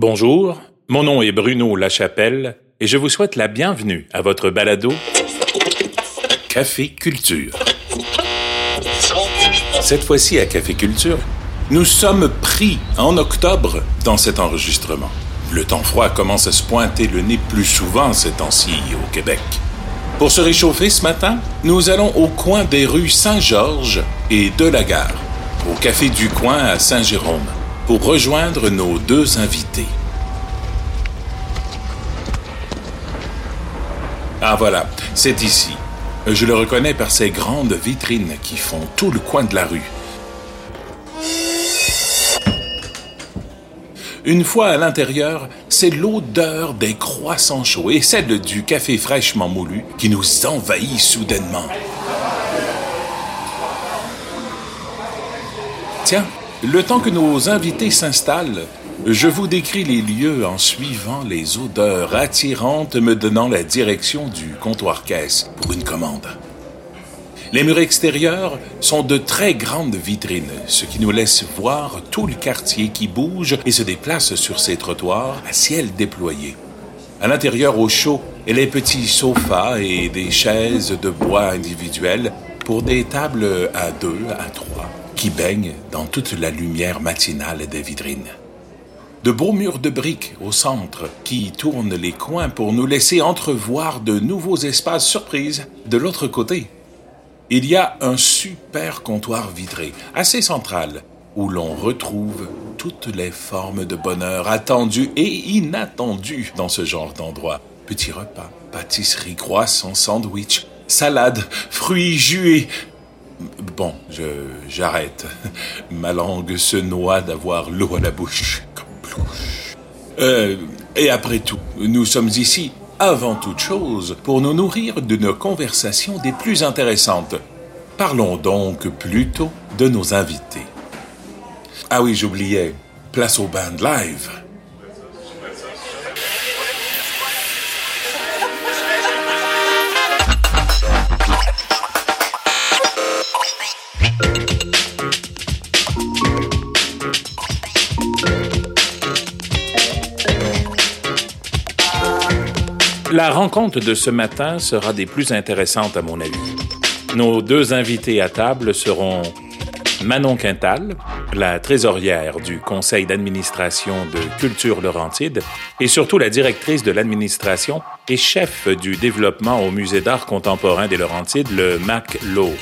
Bonjour, mon nom est Bruno Lachapelle et je vous souhaite la bienvenue à votre balado Café Culture. Cette fois-ci à Café Culture, nous sommes pris en octobre dans cet enregistrement. Le temps froid commence à se pointer le nez plus souvent ces temps-ci au Québec. Pour se réchauffer ce matin, nous allons au coin des rues Saint-Georges et de la Gare, au Café du Coin à Saint-Jérôme pour rejoindre nos deux invités. Ah voilà, c'est ici. Je le reconnais par ces grandes vitrines qui font tout le coin de la rue. Une fois à l'intérieur, c'est l'odeur des croissants chauds et celle du café fraîchement moulu qui nous envahit soudainement. Tiens, le temps que nos invités s'installent, je vous décris les lieux en suivant les odeurs attirantes me donnant la direction du comptoir caisse pour une commande. Les murs extérieurs sont de très grandes vitrines, ce qui nous laisse voir tout le quartier qui bouge et se déplace sur ces trottoirs à ciel déployé. À l'intérieur, au chaud, et les petits sofas et des chaises de bois individuelles pour des tables à deux, à trois qui baignent dans toute la lumière matinale des vitrines. De beaux murs de briques au centre qui tournent les coins pour nous laisser entrevoir de nouveaux espaces surprises de l'autre côté. Il y a un super comptoir vitré, assez central, où l'on retrouve toutes les formes de bonheur attendues et inattendues dans ce genre d'endroit. Petits repas, pâtisseries, croissants, sandwich, salades, fruits, jus Bon, je, j'arrête. Ma langue se noie d'avoir l'eau à la bouche. Euh, et après tout, nous sommes ici, avant toute chose, pour nous nourrir de nos conversations des plus intéressantes. Parlons donc plutôt de nos invités. Ah oui, j'oubliais. Place au band live. La rencontre de ce matin sera des plus intéressantes à mon avis. Nos deux invités à table seront Manon Quintal, la trésorière du conseil d'administration de Culture Laurentide et surtout la directrice de l'administration et chef du développement au Musée d'art contemporain des Laurentides, le MAC Law.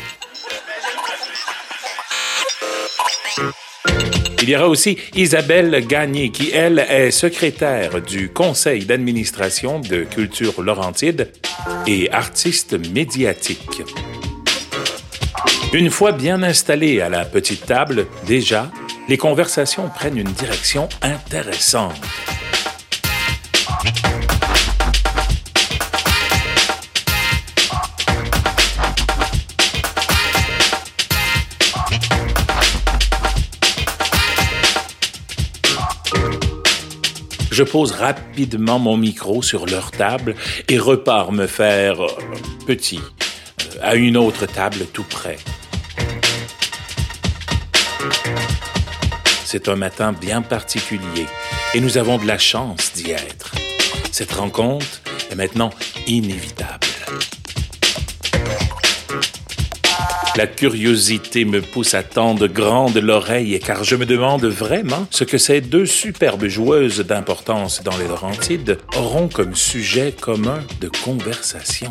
Il y aura aussi Isabelle Gagné, qui, elle, est secrétaire du conseil d'administration de Culture Laurentide et artiste médiatique. Une fois bien installée à la petite table, déjà, les conversations prennent une direction intéressante. Je pose rapidement mon micro sur leur table et repars me faire euh, petit euh, à une autre table tout près. C'est un matin bien particulier et nous avons de la chance d'y être. Cette rencontre est maintenant inévitable. La curiosité me pousse à tendre grande l'oreille car je me demande vraiment ce que ces deux superbes joueuses d'importance dans les Laurentides auront comme sujet commun de conversation.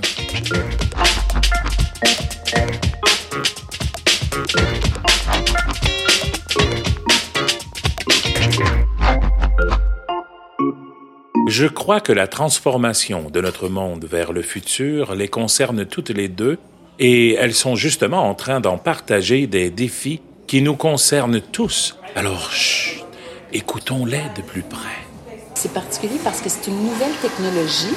Je crois que la transformation de notre monde vers le futur les concerne toutes les deux et elles sont justement en train d'en partager des défis qui nous concernent tous. Alors, écoutons-les de plus près. C'est particulier parce que c'est une nouvelle technologie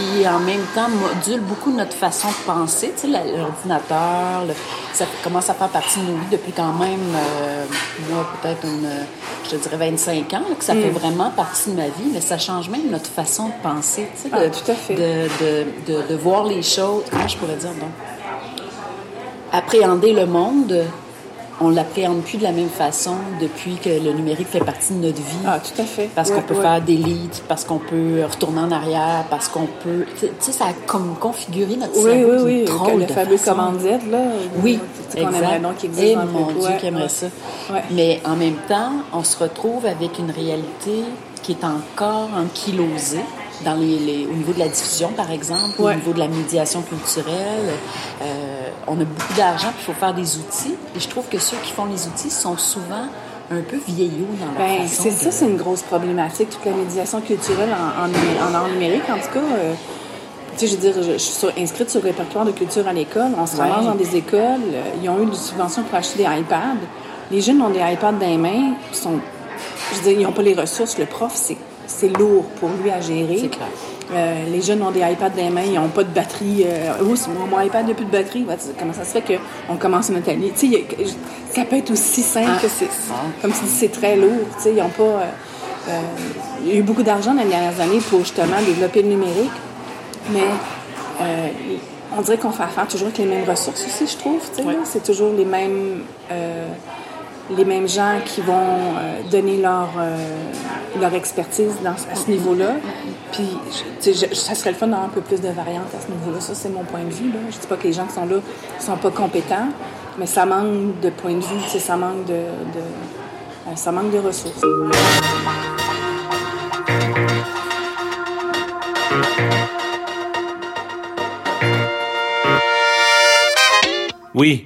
qui, en même temps, module beaucoup notre façon de penser. Tu sais, l'ordinateur, ça commence à faire partie de nos vies depuis quand même, euh, moi, peut-être une je dirais 25 ans, que ça fait mm. vraiment partie de ma vie, mais ça change même notre façon de penser, tu sais, ah, tout à fait. De, de, de, voir les choses, comment je pourrais dire, donc, appréhender le monde on l'appréhende plus de la même façon depuis que le numérique fait partie de notre vie. Ah, tout à fait. Parce qu'on peut faire des leads, parce qu'on peut retourner en arrière, parce qu'on peut... Tu sais, ça a comme configuré notre Oui, cerveau oui, oui. drôle le de fameux façon. commande Z, là. Oui, qu'on exact. qu'il existe Eh mon. Dieu, Ouais, qui aimerait ouais. ça. Ouais. Mais en même temps, on se retrouve avec une réalité qui est encore ankylosée dans les, les- au niveau de la diffusion, par exemple, Ouais. au niveau de la médiation culturelle. Euh, on a beaucoup d'argent, puis il faut faire des outils. Et je trouve que ceux qui font les outils sont souvent un peu vieillots dans leur Ben, façon c'est de- ça, c'est une grosse problématique, toute la médiation culturelle en, en, en art numérique. En tout cas, euh, tu sais, je veux dire, je, je suis sur- inscrite sur le répertoire de culture à l'école. On se Ouais. ramasse dans des écoles. euh, Ils ont eu des subventions pour acheter des iPads. Les jeunes ont des iPads dans les mains. Ils sont, je veux dire, ils n'ont pas les ressources. Le prof, c'est, c'est lourd pour lui à gérer. C'est clair. Euh, les jeunes ont des iPads dans les mains, ils n'ont pas de batterie. Euh, oh, mon, mon iPad n'a plus de batterie. Comment ça se fait qu'on commence notre année? Tu sais, ça peut être aussi simple Ah. que c'est. Ah. Comme tu dis, c'est très lourd. Tu sais, ils ont pas. euh, euh, il y a eu beaucoup d'argent dans les dernières années pour justement développer le numérique, mais on dirait qu'on fait affaire toujours avec les mêmes ressources aussi, je trouve. tu sais. C'est toujours les mêmes. Les mêmes gens qui vont euh, donner leur, euh, leur expertise dans, à ce niveau-là. Puis, je- ça serait le fun d'avoir un peu plus de variantes à ce niveau-là. Ça, c'est mon point de vue. Je dis pas que les gens qui sont là sont pas compétents, mais ça manque de point de vue, ça manque de, de- euh, ça manque de ressources. Oui,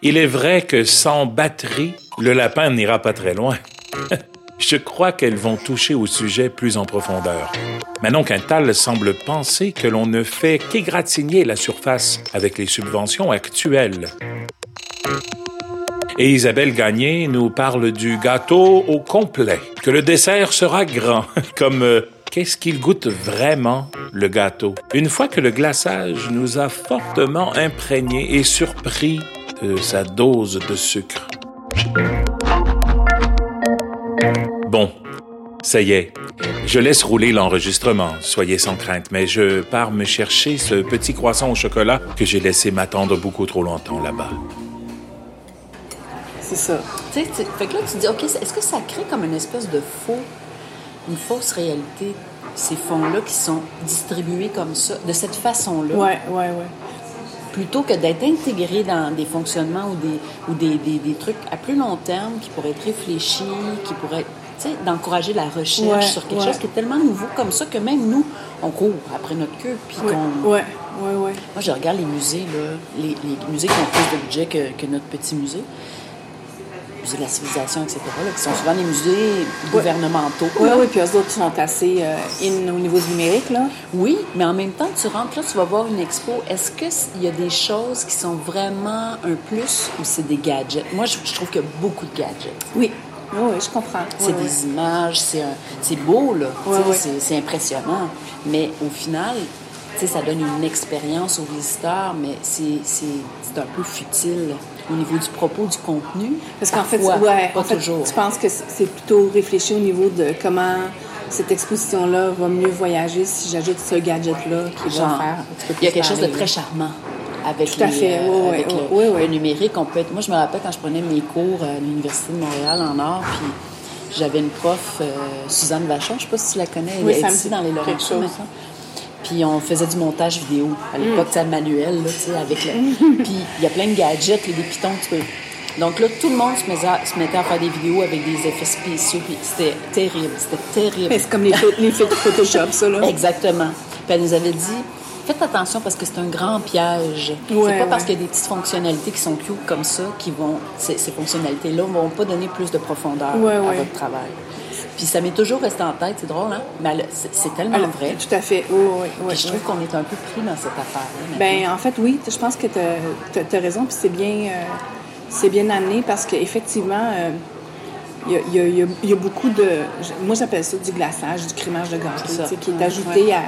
il est vrai que sans batterie, le lapin n'ira pas très loin. Je crois qu'elles vont toucher au sujet plus en profondeur. Manon Quintal semble penser que l'on ne fait qu'égratigner la surface avec les subventions actuelles. Et Isabelle Gagné nous parle du gâteau au complet, que le dessert sera grand, comme euh, qu'est-ce qu'il goûte vraiment, le gâteau? Une fois que le glaçage nous a fortement imprégnés et surpris de sa dose de sucre. Bon, ça y est, je laisse rouler l'enregistrement, soyez sans crainte, mais je pars me chercher ce petit croissant au chocolat que j'ai laissé m'attendre beaucoup trop longtemps là-bas. C'est ça. Tu sais, tu- fait que là, tu te dis, OK, est-ce que ça crée comme une espèce de faux, une fausse réalité, ces fonds-là qui sont distribués comme ça, de cette façon-là, Ouais, ouais, ouais. Plutôt que d'être intégrés dans des fonctionnements ou des, ou des, des, des trucs à plus long terme qui pourraient être réfléchis, qui pourraient, tu sais, d'encourager la recherche Ouais, sur quelque ouais. chose qui est tellement nouveau comme ça que même nous, on court après notre queue, puis Ouais, qu'on... ouais, ouais, ouais. Moi, je regarde les musées, là, les, les musées qui ont plus de budget que, que notre petit musée. Musée de la civilisation, etc., là, qui sont souvent des musées gouvernementaux. Oui, oui, puis eux autres sont assez euh, in au niveau du numérique, là. Oui, mais en même temps, tu rentres là, tu vas voir une expo. Est-ce qu'il y a des choses qui sont vraiment un plus ou c'est des gadgets? Moi, je, je trouve qu'il y a beaucoup de gadgets. Oui, oui, oui, je comprends. C'est Oui, des oui. images, c'est beau, là. C'est- impressionnant. Mais au final, ça donne une expérience aux visiteurs, mais c'est un peu futile au niveau du propos, du contenu? Parce qu'en fait, Parfois, ouais, pas en fait, toujours. tu penses que c'est plutôt réfléchi au niveau de comment cette exposition-là va mieux voyager si j'ajoute ce gadget-là qui Genre, va faire il y a quelque chose de très charmant avec, Tout à les, fait, euh, oui, oui, avec oui, le, numérique. On peut être... Moi, je me rappelle quand je prenais mes cours à l'Université de Montréal en art, puis j'avais une prof, euh, Suzanne Vachon, je sais pas si tu la connais, elle Oui, est ici dans les Laurentides maintenant. Puis on faisait du montage vidéo à l'époque, tu sais, manuel, là, tu sais, avec le... Puis il y a plein de gadgets, là, des pitons, tu peux... Donc là, tout le monde se mettait, à, se mettait à faire des vidéos avec des effets spéciaux, puis c'était terrible, c'était terrible. C'est comme les, les photos Photoshop, ça, là. Exactement. Puis elle nous avait dit faites attention parce que c'est un grand piège. Ouais, c'est pas parce qu'il y a des petites fonctionnalités qui sont cute comme ça qui vont ces, ces fonctionnalités-là vont pas donner plus de profondeur Ouais, à votre travail. Puis ça m'est toujours resté en tête, c'est drôle, hein? Mais c'est, tellement Alors, vrai. Tout à fait, oui, oui, oui. Je trouve qu'on est un peu pris dans cette affaire-là. Ben, en fait, oui, je pense que tu as, raison, puis c'est bien, euh, bien amené parce qu'effectivement, il y, a, il y a- il y a- il y a beaucoup de. Moi, j'appelle ça du glaçage, du crémage de gâteau, qui est Ouais, ajouté à.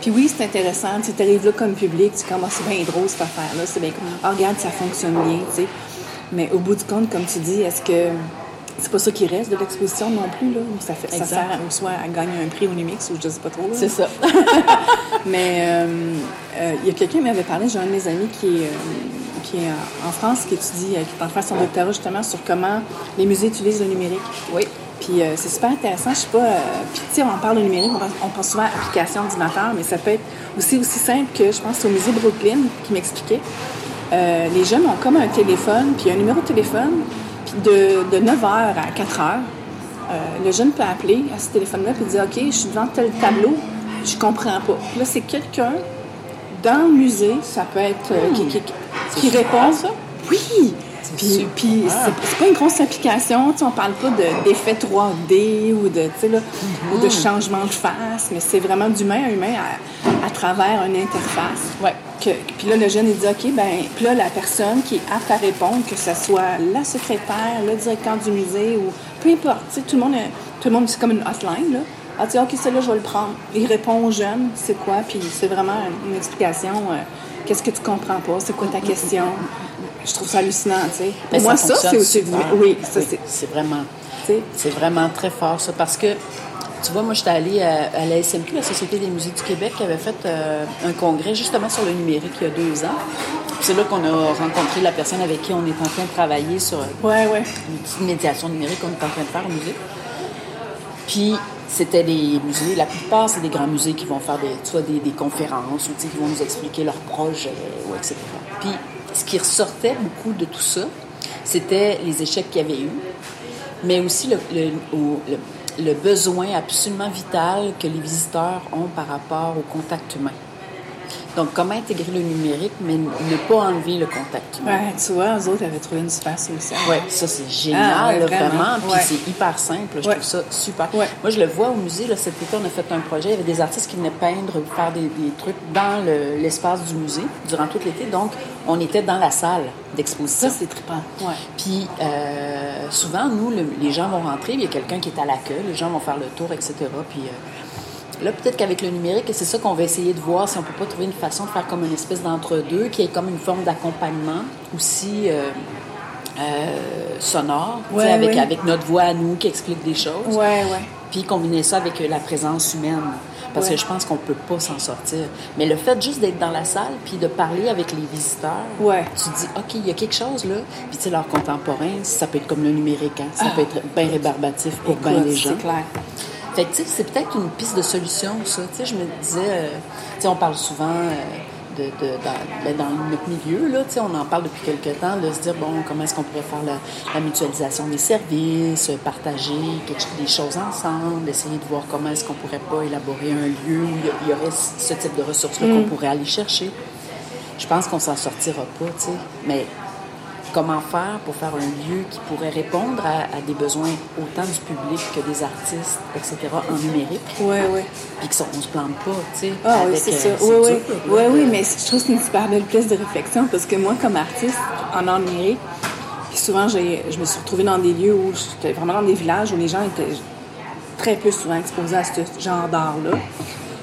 Puis oui, c'est intéressant. Tu arrives là comme public, tu commences, c'est bien drôle cette affaire-là. C'est bien. Ah, regarde, ça fonctionne bien, tu sais. Mais au bout du compte, comme tu dis, est-ce que. C'est pas ça qui reste de l'exposition non plus, là. Ça, fait, ça sert à- soit à gagner un prix au Numix ou je sais pas trop. c'est ça. Mais euh, euh, il y a quelqu'un qui m'avait parlé, j'ai un de mes amis qui est, euh, qui est en France, qui étudie, qui est en train de son doctorat justement sur comment les musées utilisent le numérique. Oui. Puis c'est super intéressant. Je sais pas. puis tu sais, on parle de numérique, on pense, souvent application ordinateur, mais ça peut être aussi aussi simple que je pense au musée Brooklyn qui m'expliquait. les jeunes ont comme un téléphone, puis un numéro de téléphone, de, de 9h à 4h, le jeune peut appeler à ce téléphone-là et dire OK, je suis devant tel tableau, je comprends pas. Puis là, c'est quelqu'un dans le musée, ça peut être euh, qui, qui, qui répond. Ça? Oui! Puis, puis c'est pas une grosse application, tu on parle pas d'effet 3D ou de, là, ou de mm-hmm. changement de face, mais c'est vraiment d'humain à humain à, à, travers une interface. Ouais. Que, puis là, le jeune, il dit, OK, ben puis là, la personne qui est apte à répondre, que ce soit la secrétaire, le directeur du musée ou peu importe, tout le monde, tout le monde, c'est comme une hotline, là. Ah, tu OK, celle-là, je vais le prendre. Il répond aux jeunes, c'est quoi, puis c'est vraiment une explication. Euh, qu'est-ce que tu comprends pas? C'est quoi ta question? Je trouve ça hallucinant, tu sais. Pour moi, ça, c'est aussi... Oui, ça, c'est... C'est vraiment... C'est vraiment très fort, ça, parce que... Tu vois, moi, j'étais allée à, la SMQ, la Société des musées du Québec, qui avait fait euh, un congrès justement sur le numérique il y a deux ans. C'est là qu'on a rencontré la personne avec qui on est en train de travailler sur ouais, ouais. une petite médiation numérique qu'on est en train de faire au musée. Puis c'était des musées, la plupart, c'est des grands musées qui vont faire des, soit des, conférences ou qui vont nous expliquer leurs projets, ou etc. Puis, ce qui ressortait beaucoup de tout ça, c'était les échecs qu'il y avait eu, mais aussi le, besoin absolument vital que les visiteurs ont par rapport au contact humain. Donc, comment intégrer le numérique, mais ne pas enlever le contact humain? Ouais, tu vois, eux autres avaient trouvé une super solution. Oui, ça, c'est génial, ah, vraiment. Puis c'est hyper simple. Je trouve ça super. Moi, je le vois au musée. Là, cet été, on a fait un projet. Il y avait des artistes qui venaient peindre, faire des, trucs dans l'espace du musée durant tout l'été. Donc, on était dans la salle d'exposition. Ça, c'est trippant. Ouais. Puis, euh, souvent, nous, les gens vont rentrer, il y a quelqu'un qui est à l'accueil, les gens vont faire le tour, etc. Puis, euh, Là, peut-être qu'avec le numérique, c'est ça qu'on va essayer de voir si on peut pas trouver une façon de faire comme une espèce d'entre-deux, qui est comme une forme d'accompagnement aussi euh, euh, sonore, avec, avec notre voix à nous qui explique des choses. Ouais, ouais. Puis combiner ça avec la présence humaine. Parce que je pense qu'on peut pas s'en sortir. Mais le fait juste d'être dans la salle puis de parler avec les visiteurs, ouais. tu dis, OK, il y a quelque chose là. Puis tu sais, l'art contemporain, ça peut être comme le numérique, hein? ça ah. peut être bien rébarbatif pour bien les gens. C'est clair. Fait que, c'est peut-être une piste de solution, ça. Tu sais, je me disais, euh, tu sais, on parle souvent euh, de, de dans, ben, dans, notre milieu, là, tu sais, on en parle depuis quelques temps, de se dire, bon, comment est-ce qu'on pourrait faire la, mutualisation des services, partager quelque, des choses ensemble, essayer de voir comment est-ce qu'on pourrait pas élaborer un lieu où il y aurait ce type de ressources-là qu'on mm. pourrait aller chercher. Je pense qu'on s'en sortira pas, tu sais. Mais comment faire pour faire un lieu qui pourrait répondre à, des besoins autant du public que des artistes, etc., en numérique? Oui, oui. Puis qu'on ne se plante pas, tu sais. Ah oui, c'est euh, ça. Oui, oui. oui, oui, mais je trouve que c'est une super belle pièce de réflexion parce que moi, comme artiste en art numérique, souvent, je me suis retrouvée dans des lieux où j'étais vraiment dans des villages où les gens étaient très peu souvent exposés à ce genre d'art-là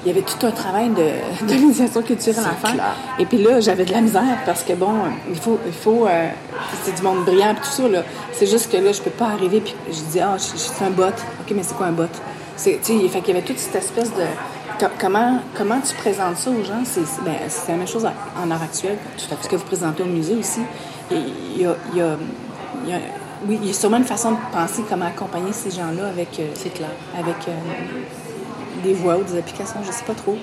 il y avait tout un travail de, de médiation culturelle à faire. Et puis là, j'avais de la misère parce que, bon, il faut, il faut euh, c'est du monde brillant et tout ça, là. C'est juste que là, je peux pas arriver puis je dis, ah, je, suis un bot. OK, mais c'est quoi un bot? C'est, tu sais, fait qu'il y avait toute cette espèce de... Comment, comment tu présentes ça aux gens? C'est, ben, c'est la même chose en art actuel, tout à fait. ce que vous présentez au musée aussi. Il y a, il y a, oui, il y a sûrement une façon de penser comment accompagner ces gens-là avec, euh, c'est clair. avec euh, des voix ou des applications, je sais pas trop.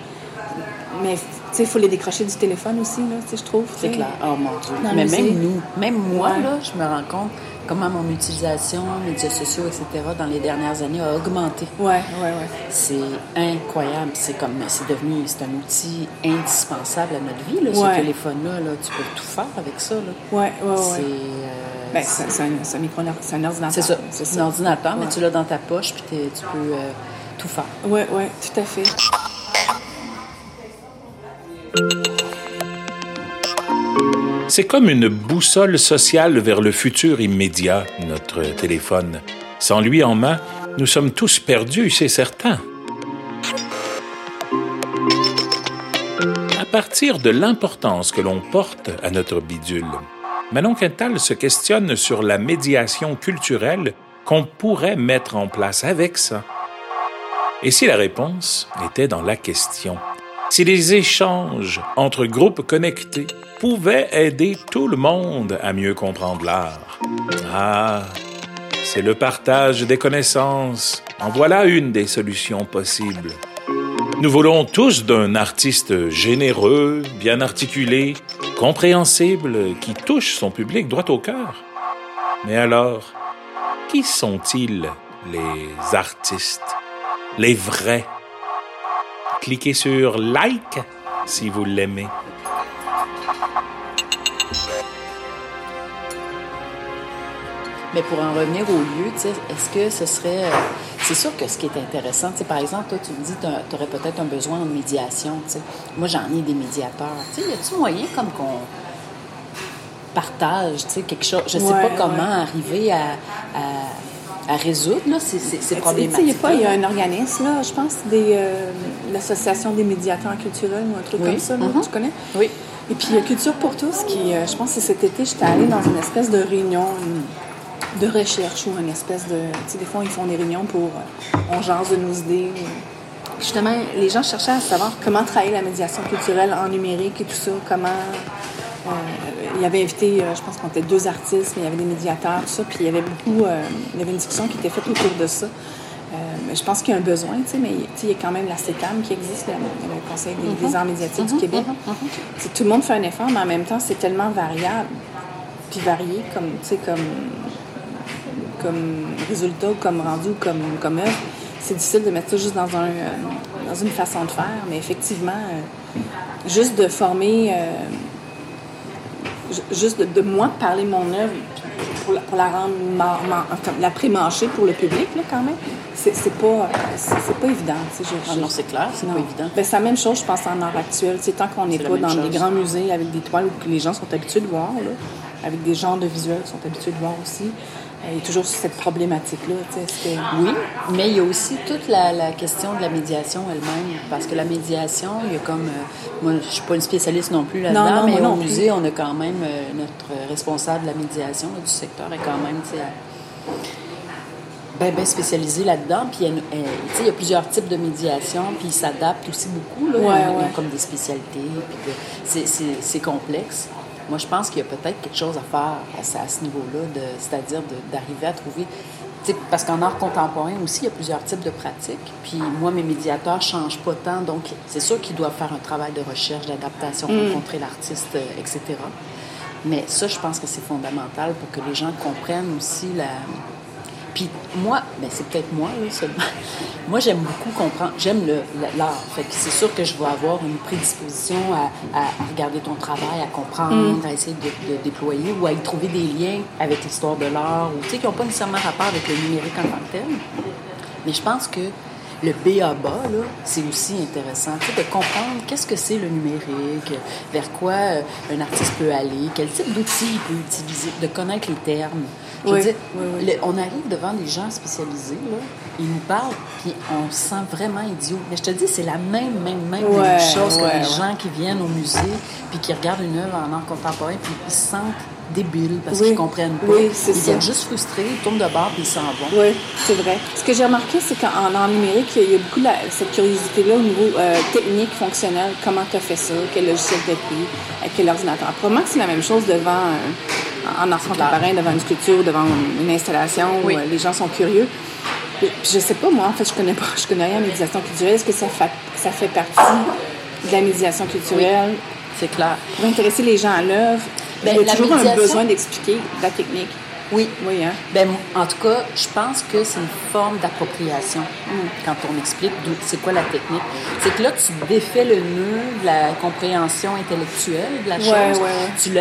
Mais il faut les décrocher du téléphone aussi, là, je trouve. C'est clair. Oh mon Dieu. Mais même nous, même moi, là, je me rends compte comment mon utilisation, médias sociaux, etc., dans les dernières années a augmenté. Ouais, ouais, ouais. C'est incroyable. C'est comme, c'est devenu, c'est un outil indispensable à notre vie, là, ce téléphone-là. Là, tu peux tout faire avec ça. Là. Ouais, ouais, ouais. C'est. Euh, ben, c'est un, un, un, ordinateur. C'est ça. C'est un ordinateur, mais tu l'as dans ta poche, puis tu peux. Euh, tout faire. Oui, oui, tout à fait. C'est comme une boussole sociale vers le futur immédiat, notre téléphone. Sans lui en main, nous sommes tous perdus, c'est certain. À partir de l'importance que l'on porte à notre bidule, Manon Quintal se questionne sur la médiation culturelle qu'on pourrait mettre en place avec ça. Et si la réponse était dans la question? Si les échanges entre groupes connectés pouvaient aider tout le monde à mieux comprendre l'art. Ah, c'est le partage des connaissances. En voilà une des solutions possibles. Nous voulons tous d'un artiste généreux, bien articulé, compréhensible, qui touche son public droit au cœur. Mais alors, qui sont-ils les artistes, les vrais Cliquez sur like si vous l'aimez. Mais pour en revenir au lieu, est-ce que ce serait. Euh, c'est sûr que ce qui est intéressant, par exemple, toi, tu me dis que tu aurais peut-être un besoin en médiation. Moi, j'en ai des médiateurs. Y a-t-il moyen comme qu'on partage quelque chose? Je sais pas comment arriver à, à, résoudre là, ces, ces, problématiques. Il y a un organisme, là, je pense, des, euh, l'association des médiateurs culturels ou un truc comme ça, mm-hmm. tu connais? Oui. Et puis, il y a Culture pour tous qui, euh, je pense que cet été, j'étais allée dans une espèce de réunion de recherche ou une espèce de. Tu sais, des fois, ils font des réunions pour. Euh, on jase de nos idées. Justement, les gens cherchaient à savoir comment travailler la médiation culturelle en numérique et tout ça, comment. Euh, il y avait invité, euh, je pense qu'on était deux artistes, mais il y avait des médiateurs, tout ça, puis il y avait beaucoup. il y avait une discussion qui était faite autour de ça. je pense qu'il y a un besoin, tu sais, mais il y a quand même la CECAM qui existe, le, Conseil des, mm-hmm. arts médiatiques du mm-hmm. Québec. Mm-hmm. Tout le monde fait un effort, mais en même temps, c'est tellement variable, puis varié, comme, tu sais, comme comme résultat, comme rendu, comme, comme œuvre. C'est difficile de mettre ça juste dans, un, euh, dans une façon de faire, mais effectivement, euh, juste de former, euh, juste de, moi parler mon œuvre pour la, pour la rendre la pré-mâcher pour le public, là, quand même, c'est pas, c'est pas évident. Ah non, c'est clair, c'est pas évident. Ben, c'est la même chose, je pense, en art actuel. C'est tant qu'on n'est pas dans des grands musées avec des toiles que les gens sont habitués de voir, là, avec des genres de visuels qui sont habitués de voir aussi. Il y a toujours cette problématique-là. Oui, mais il y a aussi toute la, question de la médiation elle-même. Parce que la médiation, il y a comme. Euh, moi, je ne suis pas une spécialiste non plus là-dedans, mais au musée, on a quand même. Euh, notre responsable de la médiation du secteur est quand même. Bien, ben spécialisé là-dedans. Puis, il y a plusieurs types de médiation, puis ils s'adaptent aussi beaucoup. Là, ouais, comme des spécialités, puis c'est complexe. Moi, je pense qu'il y a peut-être quelque chose à faire à, ce niveau-là, c'est-à-dire d'arriver à trouver. Parce qu'en art contemporain aussi, il y a plusieurs types de pratiques. Puis moi, mes médiateurs ne changent pas tant. Donc, c'est sûr qu'ils doivent faire un travail de recherche, d'adaptation, mm. rencontrer l'artiste, euh, etc. Mais ça, je pense que c'est fondamental pour que les gens comprennent aussi la, puis moi, ben c'est peut-être moi, là, seulement. Moi, j'aime beaucoup comprendre. J'aime l'art. Fait c'est sûr que je vais avoir une prédisposition à, regarder ton travail, à comprendre, mm. à essayer de, déployer ou à y trouver des liens avec l'histoire de l'art, ou tu sais, qui n'ont pas nécessairement rapport avec le numérique en tant que tel. Mais je pense que le B.A.B.A., c'est aussi intéressant, tu sais, de comprendre qu'est-ce que c'est le numérique, vers quoi euh, un artiste peut aller, quel type d'outils il peut utiliser, de connaître les termes. Je veux dire, on arrive devant des gens spécialisés, là, ils nous parlent, puis on se sent vraiment idiot. Mais je te dis, c'est la même, même, même, chose que les gens qui viennent au musée, puis qui regardent une œuvre en art contemporain, puis ils se sentent débiles parce qu'ils comprennent pas. Ils viennent juste frustrés, ils tournent de bord puis ils s'en vont. Oui, c'est vrai. Ce que j'ai remarqué, c'est qu'en art numérique, il y a beaucoup la, cette curiosité-là au niveau euh, technique, fonctionnel. Comment tu as fait ça? Quel logiciel tu as pris? Avec quel ordinateur? Probablement que c'est la même chose devant, euh, en art contemporain, devant une sculpture, devant une installation où euh, les gens sont curieux. Puis, je sais pas, moi, en fait, je connais pas, je connais rien en médiation culturelle. Est-ce que ça fait, ça fait partie de la médiation culturelle? C'est clair. Pour intéresser les gens à l'œuvre, ben, il y a toujours un besoin d'expliquer la technique. Oui. Oui, hein? Ben, en tout cas, je pense que c'est une forme d'appropriation mm. quand on explique c'est quoi la technique. C'est que là, tu défais le nœud de la compréhension intellectuelle de la chose. Tu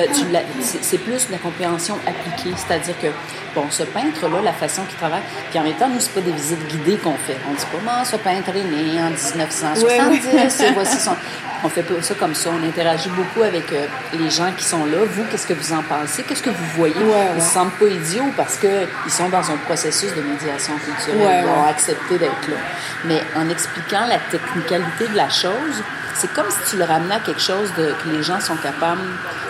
c'est plus de la compréhension appliquée. C'est-à-dire que, bon, ce peintre-là, la façon qu'il travaille, puis en même temps, nous, c'est pas des visites guidées qu'on fait. On dit pas, ce peintre est né en 1970, voici son on fait pas ça comme ça. On interagit beaucoup avec euh, les gens qui sont là. Vous, qu'est-ce que vous en pensez? Qu'est-ce que vous voyez? Ils ne se sentent pas idiots parce qu'ils sont dans un processus de médiation culturelle. Ils ont accepté d'être là. Mais en expliquant la technicalité de la chose, c'est comme si tu le ramenais à quelque chose de, que les gens sont capables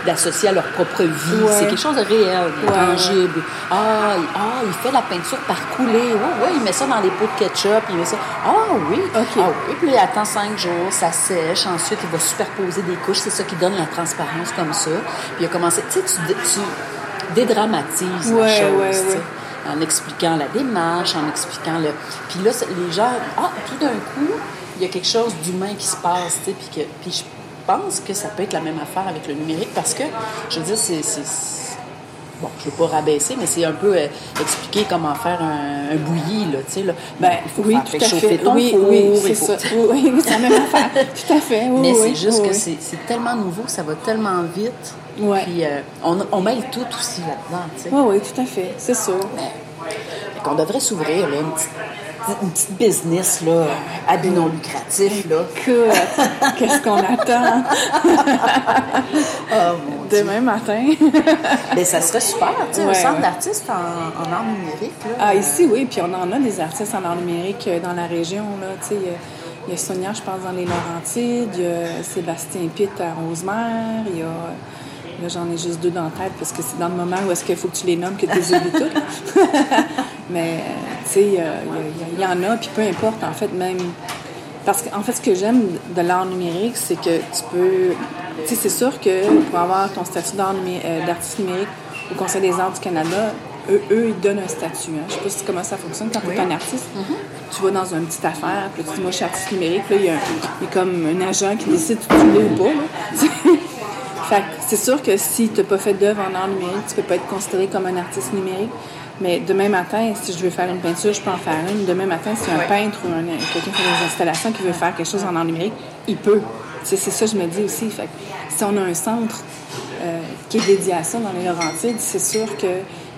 d'associer à leur propre vie. Ouais. C'est quelque chose de réel, de Ouais, tangible. Ah, il- ah, il fait la peinture par coulée. Ouais, ouais, il met ça dans des pots de ketchup. Il met ça. Ah oui. OK. Ah oui. Puis il attend cinq jours, ça sèche. Ensuite, il va superposer des couches. C'est ça qui donne la transparence comme ça. Puis il a commencé. Tu sais, tu, tu dédramatises la Ouais, chose. ouais. En expliquant la démarche, en expliquant le. Puis là, les gens. Ah, tout d'un coup, il y a quelque chose d'humain qui se passe. tu sais, Puis que. Puis je pense que ça peut être la même affaire avec le numérique parce que, je veux dire, c'est. Bon, je ne veux pas rabaisser, mais c'est un peu euh, expliquer comment faire un, un bouilli, là, tu sais, là. Ben, il faut oui, faire tout à réchauffer fait. ton Oui, four, oui, c'est faut- ça. Oui, c'est la même affaire. Tout à fait. Oui, mais oui, c'est juste oui, que c'est tellement nouveau, ça va tellement vite. Ouais. Puis euh, on, on mêle tout aussi là-dedans, tu sais. Oui, oui, tout à fait. C'est sûr. Fait qu'on devrait s'ouvrir, là, une petite, une petite business, là, à but non lucratif, là. Qu'est-ce qu'on attend? Oh, mon Dieu. demain matin? Mais ça serait super, tu sais, un Ouais, centre ouais. d'artistes en, en art numérique, là. Ah, ici, oui, puis on en a des artistes en art numérique euh, dans la région. Là, tu sais, il y a- il y a Sonia, je pense, dans les Laurentides, il y a Sébastien Pitt à Rosemère, il y a. Là, j'en ai juste deux dans la tête parce que c'est dans le moment où est-ce qu'il faut que tu les nommes que tu les oublies toutes. Mais, tu sais, euh, il y, en a, puis peu importe, en fait, même. Parce qu'en fait, ce que j'aime de l'art numérique, c'est que tu peux. Tu sais, c'est sûr que pour avoir ton statut euh, d'artiste numérique au Conseil des arts du Canada, eux, eux ils donnent un statut. Hein. Je sais pas si- comment ça fonctionne quand tu es un artiste. Tu vas dans une petite affaire, puis tu dis, moi, je suis artiste numérique, là, il y a, un- il y a comme un agent qui décide si tu l'es ou pas. là. Fait c'est sûr que si tu n'as pas fait d'œuvre en art numérique, tu peux pas être considéré comme un artiste numérique. Mais demain matin, si je veux faire une peinture, je peux en faire une. Demain matin, si un peintre ou un, quelqu'un qui fait des installations qui veut faire quelque chose en art numérique, il peut. C'est ça que je me dis aussi. Fait que si on a un centre euh, qui est dédié à ça dans les Laurentides, c'est sûr qu'il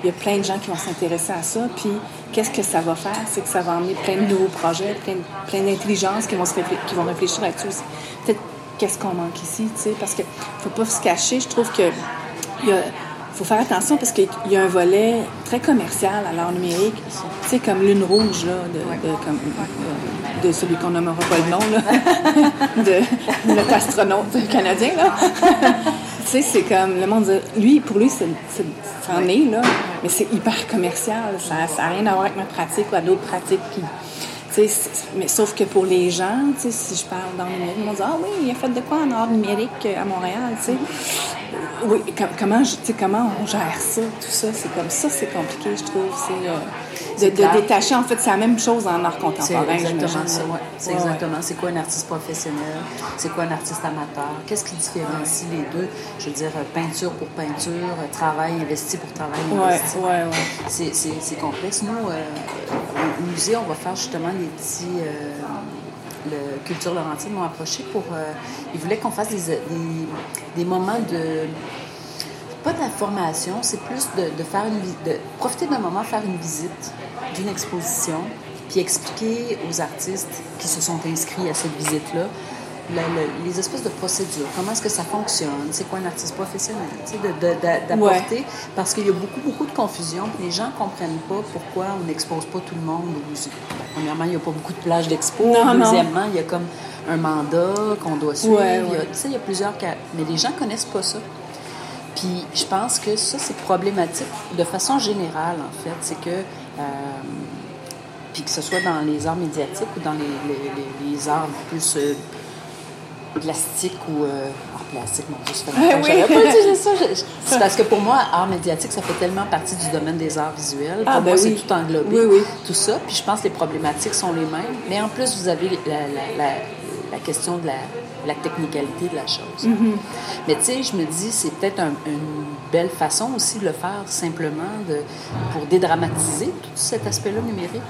y a plein de gens qui vont s'intéresser à ça. Puis qu'est-ce que ça va faire? C'est que ça va emmener plein de nouveaux projets, plein, plein d'intelligences qui, vont se qui vont réfléchir là-dessus. Peut-être qu'est-ce qu'on manque ici, tu sais, parce qu'il ne faut pas se cacher. Je trouve que il faut faire attention parce qu'il y a un volet très commercial à l'art numérique, tu sais, comme Lune Rouge, là, de, de- comme, de, de celui qu'on nommera pas le nom, là, de notre astronaute canadien, là. tu sais, c'est comme, le monde lui, pour lui, c'est, c'en est, là, mais c'est hyper commercial, ça n'a rien à voir avec ma pratique ou à d'autres pratiques, c'est- mais sauf que pour les gens, si je parle dans le numérique, ils vont dire Ah oui, il a fait de quoi en art numérique euh, à Montréal, Oui, com- comment, comment on gère ça, tout ça, c'est comme ça, c'est compliqué, je trouve. Euh, de, de détacher, en fait, c'est la même chose en art C'est contemporain, exactement j'imagine. ça, ouais. C'est Ouais, exactement. C'est quoi un artiste professionnel? C'est quoi un artiste amateur? Qu'est-ce qui différencie les deux? Je veux dire, euh, peinture pour peinture, euh, travail investi pour travail investi. C'est, c'est, c'est complexe. Nous, euh, au musée, on va faire justement des petits. euh, le Culture Laurentine m'ont approché pour. euh, ils voulaient qu'on fasse des, des, des moments de. Pas d'information, c'est plus de, de faire une de profiter d'un moment, faire une visite d'une exposition, puis expliquer aux artistes qui se sont inscrits à cette visite-là la- les espèces de procédures, comment est-ce que ça fonctionne, c'est quoi un artiste professionnel, d'apporter, parce qu'il y a beaucoup, beaucoup de confusion, puis les gens ne comprennent pas pourquoi on n'expose pas tout le monde Premièrement, il n'y a pas beaucoup de plages d'expo. Deuxièmement, il y a comme un mandat qu'on doit suivre. Ouais, Il y a- ouais. tu sais, il y a plusieurs cas. Mais les gens ne connaissent pas ça. Puis je pense que ça, c'est problématique de façon générale, en fait. C'est que, puis que ce soit dans les arts médiatiques ou dans les, les- les- les arts plus euh, plastiques ou. Euh, art plastique, mon Dieu, ça fait longtemps que Oui. j'avais pas utilisé ça. C'est parce que pour moi, art médiatique, ça fait tellement partie du domaine des arts visuels. Pour Ah, moi, ben c'est oui. tout englobé. Oui. Tout ça. Puis je pense que les problématiques sont les mêmes. Mais en plus, vous avez la, la- la- la question de la, la technicalité de la chose. Mais tu sais, je me dis, c'est peut-être un- une belle façon aussi de le faire simplement de, pour dédramatiser tout cet aspect-là numérique.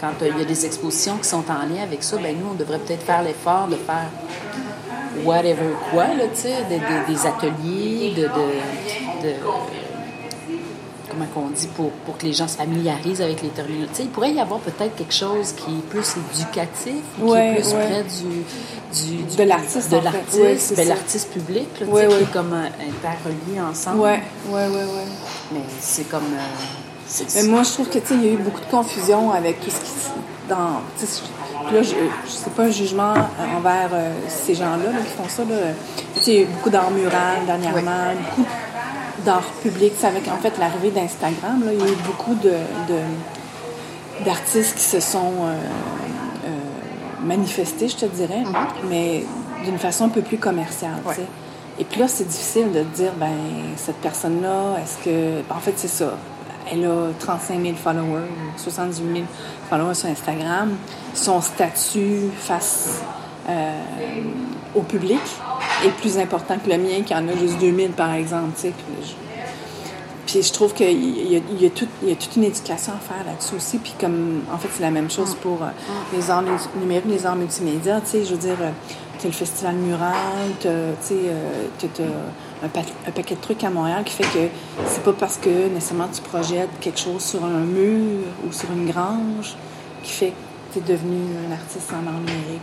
Quand euh, il y a des expositions qui sont en lien avec ça, ben nous, on devrait peut-être faire l'effort de faire whatever quoi, là, tu sais, des, des- des ateliers, de, de, de- comment qu'on dit, pour, pour que les gens se familiarisent avec les sais, il pourrait y avoir peut-être quelque chose qui est plus éducatif, ou qui Ouais, est plus ouais. près du, du, du- De l'artiste, de l'artiste, Ouais, ben, l'artiste public, là, sais, qui est comme euh, interrelié ensemble. Ouais, ouais, ouais. Mais c'est comme... euh, Mais moi, je trouve que, tu sais, il y a eu beaucoup de confusion avec tout ce qui... Dans, sais, là, je, c'est pas un jugement envers euh, ces gens-là qui font ça. Là. Tu sais, beaucoup d'art mural dernièrement, beaucoup d'art public. C'est avec, en fait, l'arrivée d'Instagram, il y a eu beaucoup de, d'artistes qui se sont euh, euh, manifestés, je te dirais, mm-hmm. mais d'une façon un peu plus commerciale. Et puis là, c'est difficile de dire, ben cette personne-là, est-ce que... En fait, c'est ça elle a 35 000 followers, 78 000 followers sur Instagram. Son statut face euh, au public est plus important que le mien, qui en a juste 2 000, par exemple. Puis je, trouve qu'il y, y, a toute une éducation à faire là-dessus aussi. Puis comme, en fait, c'est la même chose pour euh, les arts numériques, les arts multimédia. Tu sais, je veux dire, euh, tu le festival mural, tu sais, un, paquet de trucs à Montréal qui fait que c'est pas parce que nécessairement tu projettes quelque chose sur un mur ou sur une grange qui fait que tu es devenu un artiste en art numérique.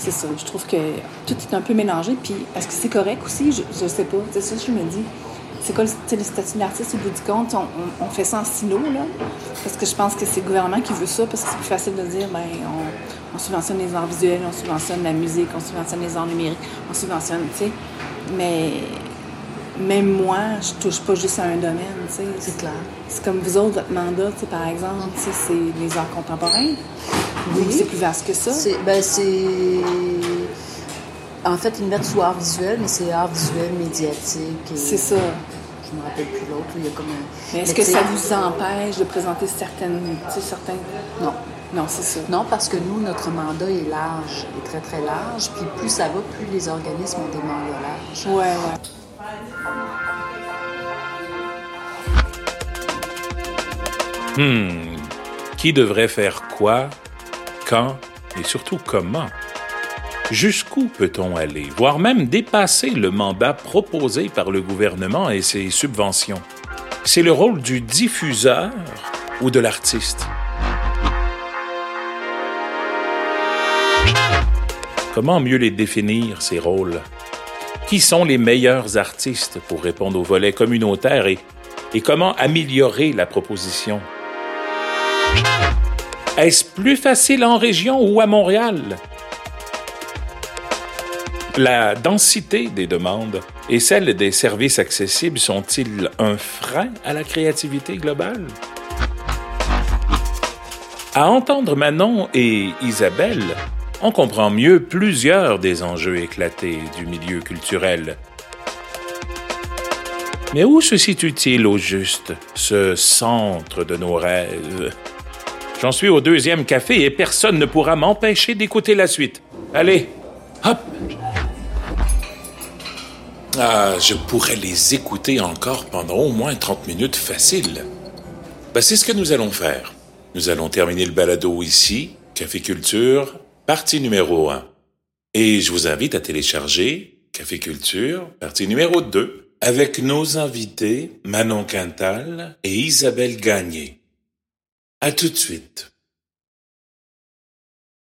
C'est ça. Je trouve que tout est un peu mélangé. Puis est-ce que c'est correct aussi? Je, sais pas. C'est ça je me dis. C'est quoi le, le statut d'artiste au bout du compte? On, fait ça en silo, là. Parce que je pense que c'est le gouvernement qui veut ça, parce que c'est plus facile de dire, ben, on, on subventionne les arts visuels, on subventionne la musique, on subventionne les arts numériques, on subventionne, tu sais. Mais même moi, je touche pas juste à un domaine, tu sais. C'est clair. C'est comme vous autres, votre mandat, tu sais, par exemple, c'est les arts contemporains. Oui. C'est plus vaste que ça. C'est, ben, c'est... En fait, ils mettent sous art visuel, mais c'est art visuel médiatique. C'est ça. Je me rappelle plus l'autre. Il y a comme Mais est-ce que ça vous empêche de présenter certaines, certains... Non. Non, c'est ça. Non, parce que nous, notre mandat est large, est très, très large. Puis plus ça va, plus les organismes ont des mandats larges. Ouais, ouais. Hmm. Qui devrait faire quoi, quand et surtout comment? Jusqu'où peut-on aller, voire même dépasser le mandat proposé par le gouvernement et ses subventions? C'est le rôle du diffuseur ou de l'artiste? Comment mieux les définir, ces rôles? Qui sont les meilleurs artistes pour répondre au volet communautaire et, et comment améliorer la proposition? Est-ce plus facile en région ou à Montréal? La densité des demandes et celle des services accessibles sont-ils un frein à la créativité globale? À entendre Manon et Isabelle, on comprend mieux plusieurs des enjeux éclatés du milieu culturel. Mais où se situe-t-il au juste, ce centre de nos rêves? J'en suis au deuxième café et personne ne pourra m'empêcher d'écouter la suite. Allez, hop Ah, je pourrais les écouter encore pendant au moins 30 minutes facile. Ben, c'est ce que nous allons faire. Nous allons terminer le balado ici, Café Culture, partie numéro 1. Et je vous invite à télécharger Café Culture, partie numéro 2, avec nos invités Manon Quintal et Isabelle Gagné. À tout de suite.